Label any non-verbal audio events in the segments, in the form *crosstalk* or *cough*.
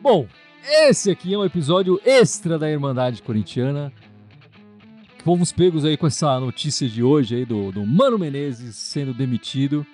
Bom, esse aqui é um episódio extra da Irmandade Corintiana. Fomos pegos aí com essa notícia de hoje aí do, do Mano Menezes sendo demitido.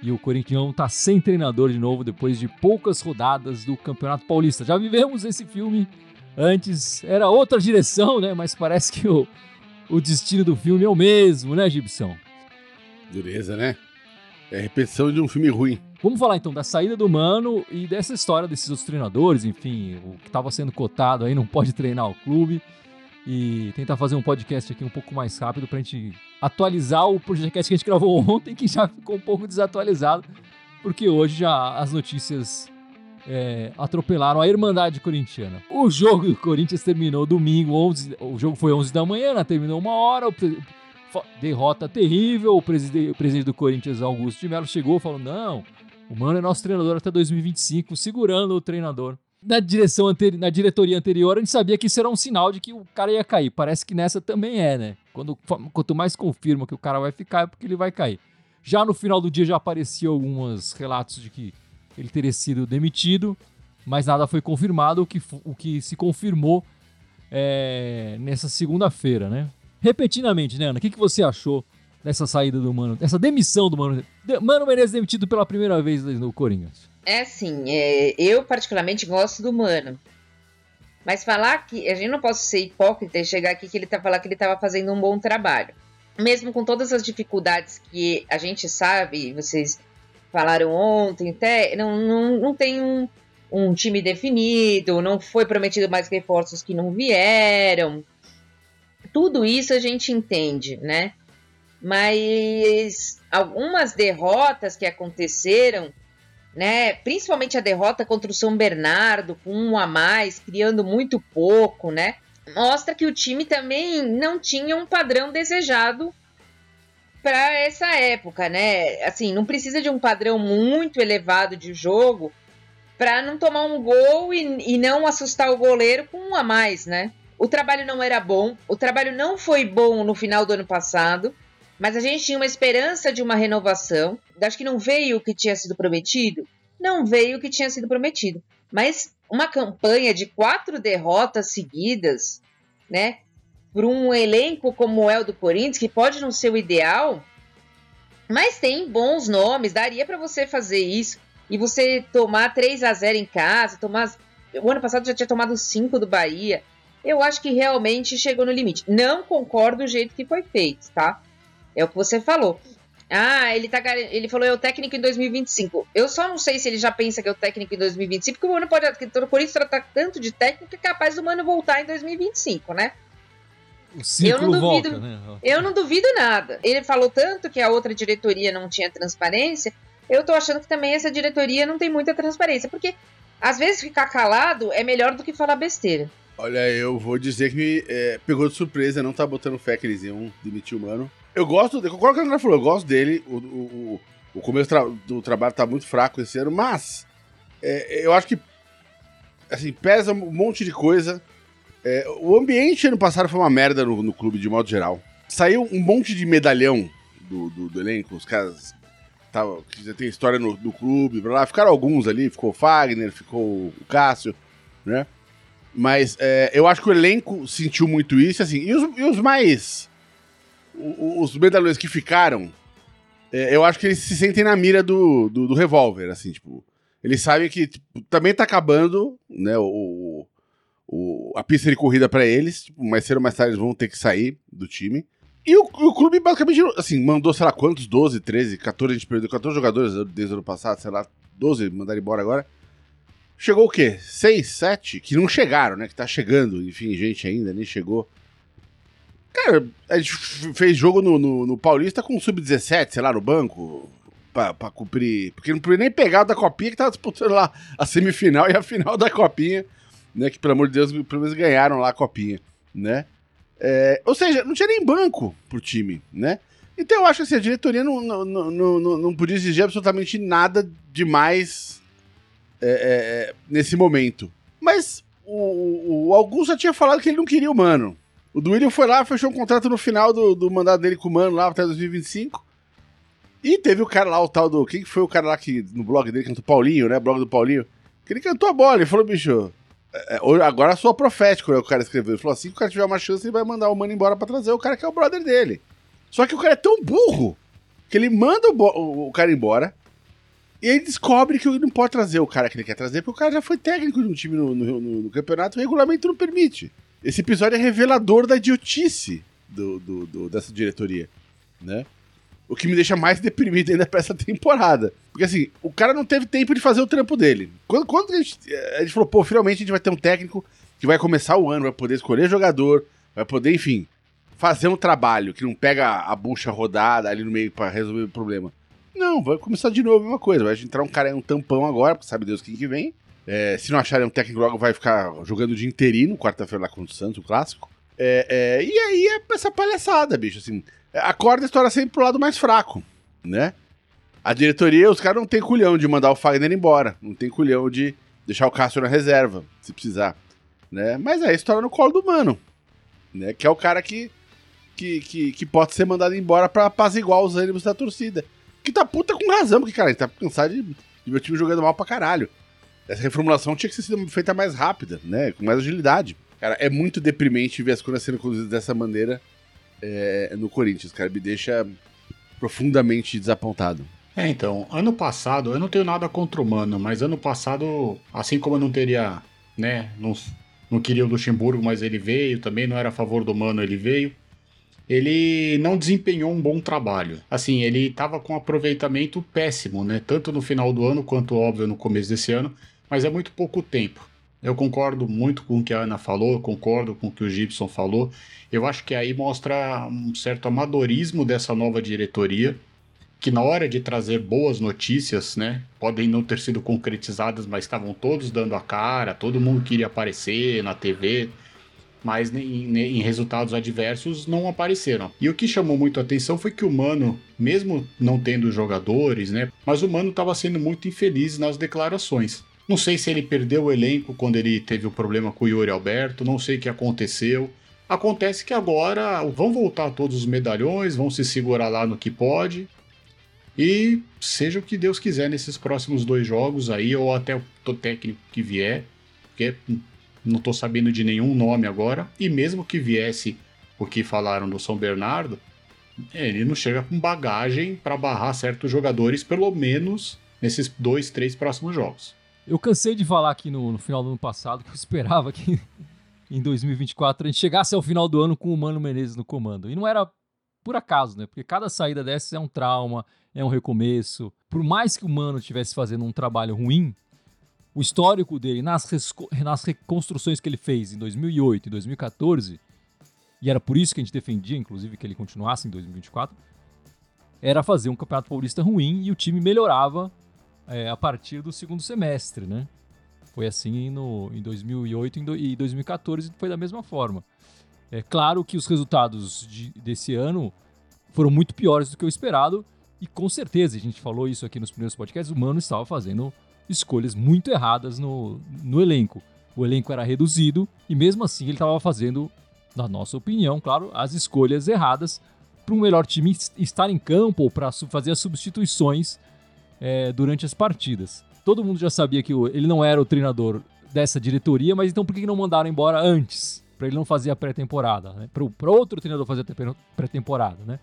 E o Corinthians tá sem treinador de novo depois de poucas rodadas do Campeonato Paulista. Já vivemos esse filme antes, era outra direção, né? Mas parece que o, o destino do filme é o mesmo, né, Gibson? Dureza, né? É a repetição de um filme ruim. Vamos falar então da saída do Mano e dessa história desses outros treinadores, enfim, o que estava sendo cotado aí não pode treinar o clube. E tentar fazer um podcast aqui um pouco mais rápido pra gente atualizar o podcast que a gente gravou *laughs* ontem, que já ficou um pouco desatualizado, porque hoje já as notícias é, atropelaram a Irmandade Corintiana. O jogo do Corinthians terminou domingo, 11, o jogo foi 11 da manhã, né, terminou uma hora, derrota terrível, o presidente, o presidente do Corinthians, Augusto de Mello, chegou e falou, não, o Mano é nosso treinador até 2025, segurando o treinador. Na direção na diretoria anterior, a gente sabia que isso era um sinal de que o cara ia cair. Parece que nessa também é, né? Quando, quanto mais confirma que o cara vai ficar, é porque ele vai cair. Já no final do dia já apareciam alguns relatos de que ele teria sido demitido, mas nada foi confirmado. O que, o que se confirmou é, nessa segunda-feira, né? Repetidamente, né, Ana? O que, que você achou dessa saída do Mano, dessa demissão do Mano? Mano Menezes demitido pela primeira vez no Corinthians. É assim, é, eu particularmente gosto do Mano. Mas falar que. A gente não pode ser hipócrita e chegar aqui que ele tá falando que ele estava fazendo um bom trabalho. Mesmo com todas as dificuldades que a gente sabe, vocês falaram ontem, até, não, não, não tem um, um time definido, não foi prometido mais reforços que não vieram. Tudo isso a gente entende, né? Mas algumas derrotas que aconteceram né? Principalmente a derrota contra o São Bernardo, com um a mais, criando muito pouco, né? Mostra que o time também não tinha um padrão desejado para essa época, né? Assim, não precisa de um padrão muito elevado de jogo para não tomar um gol e, e não assustar o goleiro com um a mais, né? O trabalho não era bom, o trabalho não foi bom no final do ano passado. Mas a gente tinha uma esperança de uma renovação. Acho que não veio o que tinha sido prometido. Não veio o que tinha sido prometido. Mas uma campanha de quatro derrotas seguidas, né? Por um elenco como é o do Corinthians, que pode não ser o ideal, mas tem bons nomes, daria para você fazer isso. E você tomar 3 a 0 em casa, tomar. O ano passado já tinha tomado 5 do Bahia. Eu acho que realmente chegou no limite. Não concordo do jeito que foi feito, tá? É o que você falou. Ah, ele, tá, ele falou é o técnico em 2025. Eu só não sei se ele já pensa que é o técnico em 2025, porque o Mano pode. O Corinthians trata tanto de técnico que é capaz do Mano voltar em 2025, né? O eu não duvido, volta, né? Eu não duvido nada. Ele falou tanto que a outra diretoria não tinha transparência. Eu tô achando que também essa diretoria não tem muita transparência, porque às vezes ficar calado é melhor do que falar besteira. Olha, eu vou dizer que me é, pegou de surpresa, não tá botando fé que eles iam demitir o mano. Eu gosto, concordo com o que falou, eu gosto dele. O, o, o começo tra do trabalho tá muito fraco esse ano, mas é, eu acho que assim, pesa um monte de coisa. É, o ambiente ano passado foi uma merda no, no, clube, de modo geral. Saiu um monte de medalhão do, do, do elenco, os caras tava, que já tem história no, no clube, blá, blá. ficaram alguns ali, ficou o Fagner, ficou o Cássio, né? Mas é, eu acho que o elenco sentiu muito isso, assim, e os, e os mais os medalhões que ficaram, é, eu acho que eles se sentem na mira do, do, do revólver, assim, tipo. Eles sabem que tipo, também tá acabando, né, o, o, a pista de corrida para eles, tipo, mais cedo ou mais tarde eles vão ter que sair do time. E o, o, clube basicamente, assim, mandou, sei lá quantos, 12, 13, 14, a gente perdeu 14 jogadores desde o ano passado, sei lá, 12 mandaram embora agora. Chegou o quê? 6, 7? Que não chegaram, né? Que tá chegando, enfim, gente ainda nem chegou. Cara, a gente fez jogo no, no, no Paulista com o Sub-17, sei lá, no banco, pra, pra cumprir. Porque não podia nem pegar da Copinha, que tava disputando lá a semifinal e a final da Copinha, né? Que pelo amor de Deus, pelo menos ganharam lá a Copinha, né? É, ou seja, não tinha nem banco pro time, né? Então eu acho que assim, a diretoria não, não, não, não, não podia exigir absolutamente nada demais é, é, é, nesse momento. Mas o, o Augusto já tinha falado que ele não queria o Mano O Duílio foi lá, fechou um contrato no final do, do mandato dele com o Mano lá até 2025. E teve o cara lá, o tal do. Quem foi o cara lá que no blog dele cantou Paulinho, né? Blog do Paulinho. Que ele cantou a bola, ele falou, bicho. É, é agora sou profético, né? O cara escreveu. Ele falou assim: se o cara tiver uma chance, ele vai mandar o mano embora pra trazer o cara que é o brother dele. Só que o cara é tão burro que ele manda o, o, cara embora. E aí descobre que ele não pode trazer o cara que ele quer trazer, porque o cara já foi técnico de um time no, no, no, no campeonato e o regulamento não permite. Esse episódio é revelador da idiotice do, do, do, dessa diretoria, né? O que me deixa mais *laughs* deprimido ainda pra essa temporada. Porque assim, o cara não teve tempo de fazer o trampo dele. Quando, quando a, gente, a gente falou, pô, finalmente a gente vai ter um técnico que vai começar o ano, vai poder escolher jogador, vai poder, enfim, fazer um trabalho que não pega a bucha rodada ali no meio para resolver o problema. Não, vai começar de novo a mesma coisa. Vai entrar um cara um tampão agora, sabe Deus quem que vem. É, se não acharem um técnico logo, vai ficar jogando de interino, quarta-feira lá contra o Santos, o clássico. É, é, e aí é essa palhaçada, bicho. Assim, a história sempre pro lado mais fraco, né? A diretoria, os caras não tem culhão de mandar o Fagner embora. Não tem culhão de deixar o Cássio na reserva, se precisar. Né? Mas é a história no colo do mano. Né? Que é o cara que, que, que, que pode ser mandado embora pra apaziguar os ânimos da torcida. Que tá puta com razão, porque, cara, a gente tá cansado de, de meu time jogando mal pra caralho. Essa reformulação tinha que ser feita mais rápida, né? Com mais agilidade. Cara, é muito deprimente ver as coisas sendo conduzidas dessa maneira é, no Corinthians, cara. Me deixa profundamente desapontado. É, então, ano passado, eu não tenho nada contra o Mano, mas ano passado, assim como eu não teria, né, não, não queria o Luxemburgo, mas ele veio, também não era a favor do Mano, ele veio ele não desempenhou um bom trabalho. Assim, ele estava com um aproveitamento péssimo, né? Tanto no final do ano quanto, óbvio, no começo desse ano, mas é muito pouco tempo. Eu concordo muito com o que a Ana falou, concordo com o que o Gibson falou. Eu acho que aí mostra um certo amadorismo dessa nova diretoria, que na hora de trazer boas notícias, né, podem não ter sido concretizadas, mas estavam todos dando a cara, todo mundo queria aparecer na TV, mas em, em, resultados adversos não apareceram. E o que chamou muito a atenção foi que o Mano, mesmo não tendo jogadores, né, mas o Mano estava sendo muito infeliz nas declarações. Não sei se ele perdeu o elenco quando ele teve o problema com o Yuri Alberto, não sei o que aconteceu. Acontece que agora vão voltar todos os medalhões, vão se segurar lá no que pode. E seja o que Deus quiser nesses próximos dois jogos aí, ou até o técnico que vier, porque não estou sabendo de nenhum nome agora, e mesmo que viesse o que falaram do São Bernardo, ele não chega com bagagem para barrar certos jogadores, pelo menos nesses dois, três próximos jogos. Eu cansei de falar aqui no, no final do ano passado que eu *laughs* esperava que em 2024 a gente chegasse ao final do ano com o Mano Menezes no comando. E não era por acaso, né? Porque cada saída dessas é um trauma, é um recomeço. Por mais que o Mano estivesse fazendo um trabalho ruim, o histórico dele nas, nas reconstruções que ele fez em 2008 e 2014, e era por isso que a gente defendia, inclusive, que ele continuasse em 2024, era fazer um campeonato paulista ruim e o time melhorava é, a partir do segundo semestre, né? Foi assim no, em 2008 e 2014 foi da mesma forma. É claro que os resultados de, desse ano foram muito piores do que o esperado e com certeza, a gente falou isso aqui nos primeiros podcasts, o Mano estava fazendo escolhas muito erradas no, no elenco. O elenco era reduzido e mesmo assim ele estava fazendo, na nossa opinião, claro, as escolhas erradas para um melhor time estar em campo ou para fazer as substituições é, durante as partidas. Todo mundo já sabia que ele não era o treinador dessa diretoria, mas então por que não mandaram embora antes? Para ele não fazer a pré-temporada, né? Para outro treinador fazer a pré-temporada, né?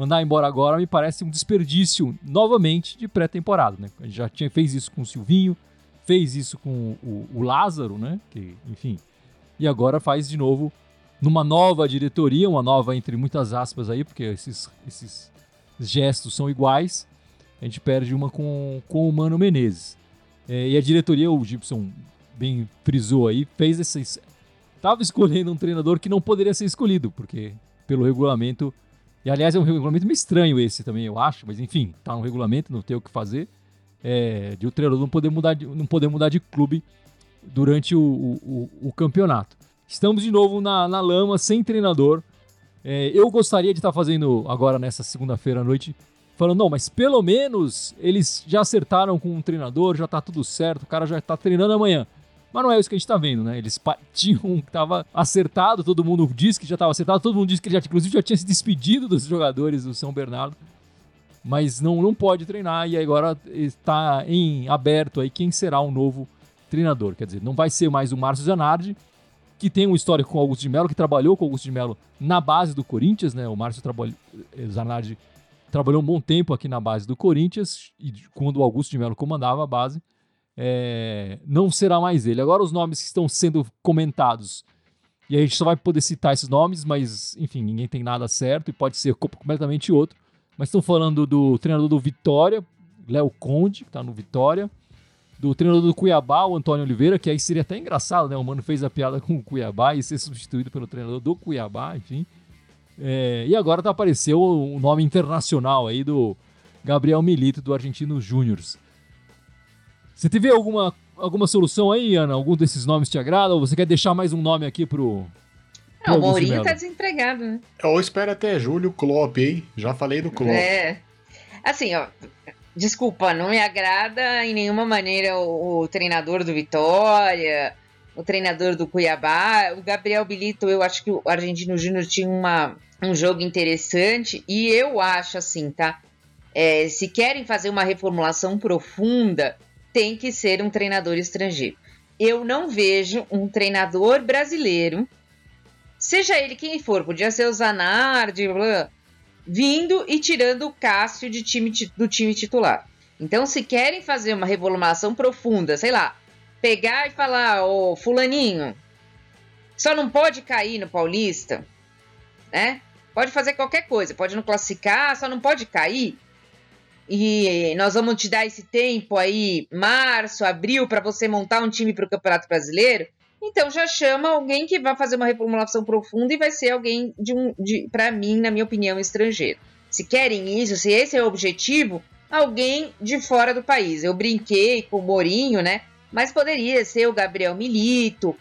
mandar embora agora me parece um desperdício novamente de pré-temporada, né? A gente já tinha fez isso com o Silvinho, fez isso com o, o, Lázaro, né? Que, enfim, e agora faz de novo numa nova diretoria, uma nova entre muitas aspas aí, porque esses, esses gestos são iguais. A gente perde uma com, com o Mano Menezes. É, e a diretoria, o Gibson bem frisou aí, fez esses. Tava escolhendo um treinador que não poderia ser escolhido, porque pelo regulamento e aliás, é um regulamento meio estranho esse também, eu acho, mas enfim, tá no regulamento, não tem o que fazer. É, de o treinador não poder mudar de, não poder mudar de clube durante o, o, o campeonato. Estamos de novo na, na lama, sem treinador. É, eu gostaria de estar tá fazendo agora nessa segunda-feira à noite, falando, não, mas pelo menos eles já acertaram com um treinador, já tá tudo certo, o cara já tá treinando amanhã. Mas não é isso que a gente tá vendo, né? Eles tinham que tava acertado, todo mundo disse que já estava acertado, todo mundo disse que ele já, inclusive, já tinha se despedido dos jogadores do São Bernardo. Mas não, não pode treinar e agora está em aberto aí quem será o novo treinador. Quer dizer, não vai ser mais o Márcio Zanardi, que tem um histórico com o Augusto de Mello, que trabalhou com o Augusto de Mello na base do Corinthians, né? O Márcio trabalhou, eh, Zanardi trabalhou um bom tempo aqui na base do Corinthians, e quando o Augusto de Mello comandava a base é, não será mais ele. Agora, os nomes que estão sendo comentados, e a gente só vai poder citar esses nomes, mas, enfim, ninguém tem nada certo e pode ser completamente outro. Mas estão falando do treinador do Vitória, Léo Conde, que está no Vitória, do treinador do Cuiabá, o Antônio Oliveira, que aí seria até engraçado, né? O mano fez a piada com o Cuiabá e ser substituído pelo treinador do Cuiabá, enfim. É, e agora tá apareceu o nome internacional aí do Gabriel Milito, do Argentino Júnior. Você teve alguma, alguma solução aí, Ana? Algum desses nomes te agrada? Ou você quer deixar mais um nome aqui pro. Não, o Mourinho tá desempregado, né? Ou espera até julho, Klopp, hein? Já falei do Klopp. É. Assim, ó. Desculpa, não me agrada em nenhuma maneira o, o treinador do Vitória, o treinador do Cuiabá. O Gabriel Bilito, eu acho que o Argentino Júnior tinha uma, um jogo interessante e eu acho assim, tá? É, se querem fazer uma reformulação profunda, tem que ser um treinador estrangeiro. Eu não vejo um treinador brasileiro, seja ele quem for, podia ser o Zanardi, blá, vindo e tirando o Cássio de time, do time titular. Então, se querem fazer uma reformulação profunda, sei lá, pegar e falar, ô fulaninho, só não pode cair no Paulista, né? Pode fazer qualquer coisa, pode não classificar, só não pode cair e nós vamos te dar esse tempo aí, março, abril, para você montar um time para o Campeonato Brasileiro. Então já chama alguém que vai fazer uma reformulação profunda e vai ser alguém de um, de, para mim, na minha opinião, estrangeiro. Se querem isso, se esse é o objetivo, alguém de fora do país. Eu brinquei com o Morinho, né? Mas poderia ser o Gabriel Milito.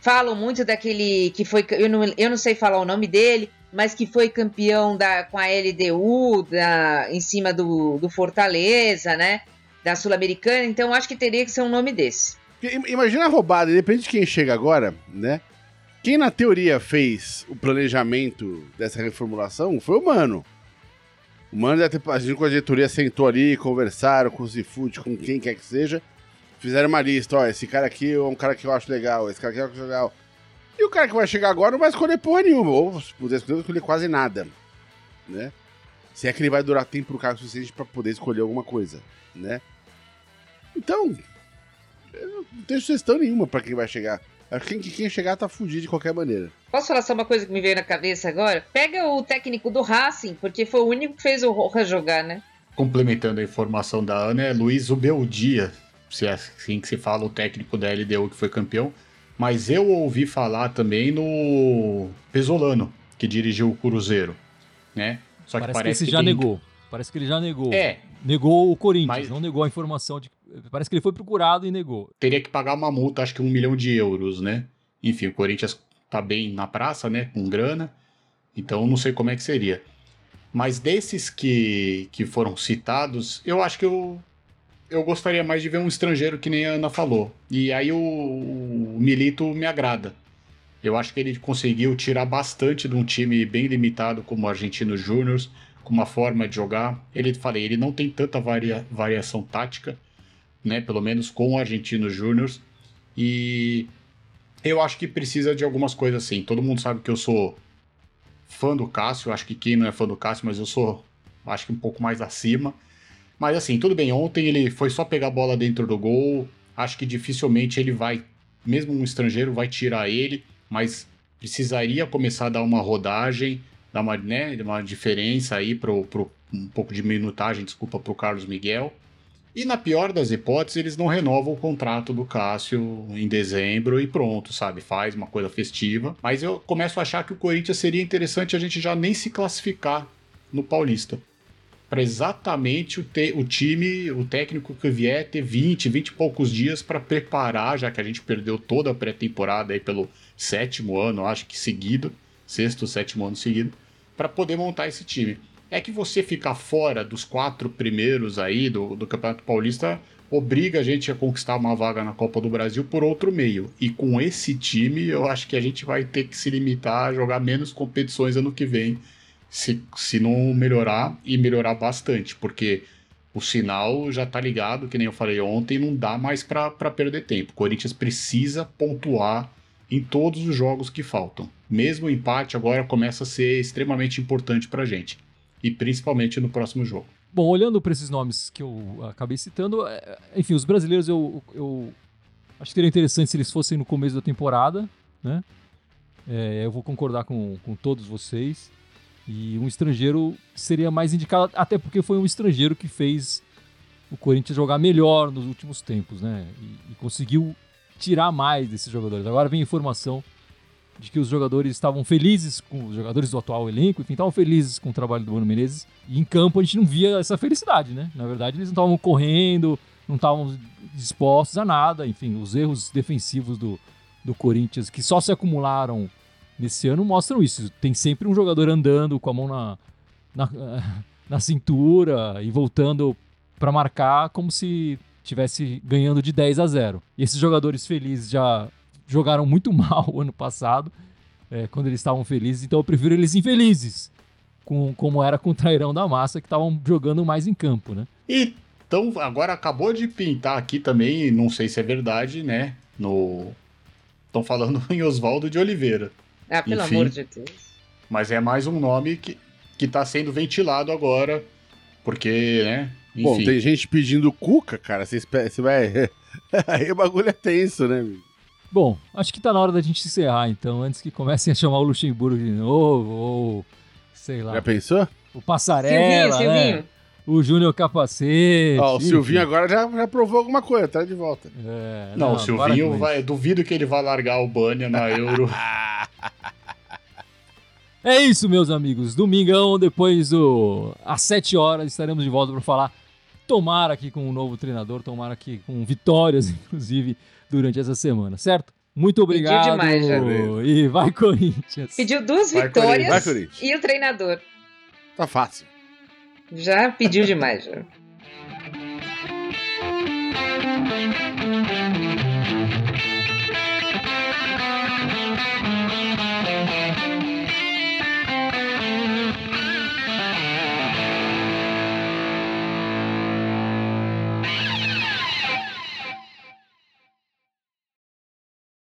Falam muito daquele que foi. Eu não, eu não sei falar o nome dele, mas que foi campeão da, com a LDU da, em cima do, do Fortaleza, né? Da Sul-Americana, então acho que teria que ser um nome desse. Imagina a roubada, depende de quem chega agora, né? Quem na teoria fez o planejamento dessa reformulação foi o Mano. O Mano, a gente com a diretoria sentou ali, conversaram com o Zifute, com quem quer que seja, fizeram uma lista, ó, esse cara aqui é um cara que eu acho legal, esse cara aqui eu acho legal. E o cara que vai chegar agora não vai escolher porra nenhuma. Ou se puder escolher, vai escolher quase nada. Né? Se é que ele vai durar tempo no cargo suficiente para poder escolher alguma coisa, né? Então, eu não tenho sugestão nenhuma para quem vai chegar. Acho que quem, quem chegar tá fudido de qualquer maneira. Posso falar só uma coisa que me veio na cabeça agora? Pega o técnico do Racing, porque foi o único que fez o Roja jogar, né? Complementando a informação da Ana, é Luiz Ubeldia, se é assim que se fala, o técnico da LDU que foi campeão. Mas eu ouvi falar também no Pesolano, que dirigiu o Cruzeiro, né? Só que parece, parece que, que já tem... negou. Parece que ele já negou. É. Negou o Corinthians, mas... não negou a informação de. Parece que ele foi procurado e negou. Teria que pagar uma multa, acho que um milhão de euros, né? Enfim, o Corinthians tá bem na praça, né? Com grana. Então não sei como é que seria. Mas desses que, que foram citados, eu acho que eu eu gostaria mais de ver um estrangeiro que nem a Ana falou. E aí o, o Milito me agrada. Eu acho que ele conseguiu tirar bastante de um time bem limitado como o Argentino Júnior, com uma forma de jogar. Ele falei, ele não tem tanta varia, variação tática, né? Pelo menos com o Argentino Júnior. E eu acho que precisa de algumas coisas assim. Todo mundo sabe que eu sou fã do Cássio. Acho que quem não é fã do Cássio, mas eu sou, acho que um pouco mais acima. Mas assim, tudo bem, ontem ele foi só pegar a bola dentro do gol. Acho que dificilmente ele vai, mesmo um estrangeiro, vai tirar ele, mas precisaria começar a dar uma rodagem, dar uma, né, uma diferença aí pro um pouco de minutagem, desculpa, pro Carlos Miguel. E na pior das hipóteses, eles não renovam o contrato do Cássio em dezembro e pronto, sabe? Faz uma coisa festiva. Mas eu começo a achar que o Corinthians seria interessante a gente já nem se classificar no Paulista para exatamente o, te, o time, o técnico que vier ter 20, 20 e poucos dias para preparar, já que a gente perdeu toda a pré-temporada aí pelo sétimo ano, acho que seguido, sexto, sétimo ano seguido, para poder montar esse time. É que você ficar fora dos quatro primeiros aí do, do Campeonato Paulista, obriga a gente a conquistar uma vaga na Copa do Brasil por outro meio. E com esse time, eu acho que a gente vai ter que se limitar a jogar menos competições ano que vem, se, se não melhorar e melhorar bastante, porque o sinal já tá ligado, que nem eu falei ontem, não dá mais para perder tempo. O Corinthians precisa pontuar em todos os jogos que faltam. Mesmo o empate agora começa a ser extremamente importante pra gente. E principalmente no próximo jogo. Bom, olhando para esses nomes que eu acabei citando, é, enfim, os brasileiros eu, eu acho que seria interessante se eles fossem no começo da temporada, né? É, eu vou concordar com, com todos vocês. E um estrangeiro seria mais indicado, até porque foi um estrangeiro que fez o Corinthians jogar melhor nos últimos tempos, né? E, e conseguiu tirar mais desses jogadores. Agora vem informação de que os jogadores estavam felizes com os jogadores do atual elenco, enfim, estavam felizes com o trabalho do Bruno Menezes. E em campo a gente não via essa felicidade, né? Na verdade, eles não estavam correndo, não estavam dispostos a nada. Enfim, os erros defensivos do, do Corinthians, que só se acumularam nesse ano, mostram isso. Tem sempre um jogador andando com a mão na, na, *laughs* na cintura e voltando para marcar como se tivesse ganhando de 10 a 0. E esses jogadores felizes já jogaram muito *laughs* mal o ano passado, é, quando eles estavam felizes, então eu prefiro eles infelizes, com, como era com o Trairão da Massa, que estavam jogando mais em campo, né? E então, agora acabou de pintar aqui também, não sei se é verdade, né? No. Estão falando *laughs* em Oswaldo de Oliveira. Ah, pelo Enfim, amor de Deus. Mas é mais um nome que, que tá sendo ventilado agora, porque, né? Enfim. Bom, tem gente pedindo Cuca, cara. Você vai. *laughs* Aí o bagulho é tenso, né? Bom, acho que tá na hora da gente encerrar, então, antes que comecem a chamar o Luxemburgo de novo, ou sei lá. Já pensou? O Passarela, Silvinho, né? Silvinho. O Júnior Capacete. Ó, o Silvinho agora já, já provou alguma coisa, tá de volta. É, não, não, o Silvinho vai. Duvido que ele vá largar o Bania na Euro. *laughs* é isso, meus amigos. Domingão, depois do. Às 7 horas, estaremos de volta para falar. Tomara aqui com um novo treinador, tomara aqui com vitórias, *laughs* inclusive durante essa semana, certo? Muito obrigado. Pediu demais, já. E vai *laughs* Corinthians. Pediu duas vai, vitórias Corinthians. e o treinador. Tá fácil. Já pediu demais, já.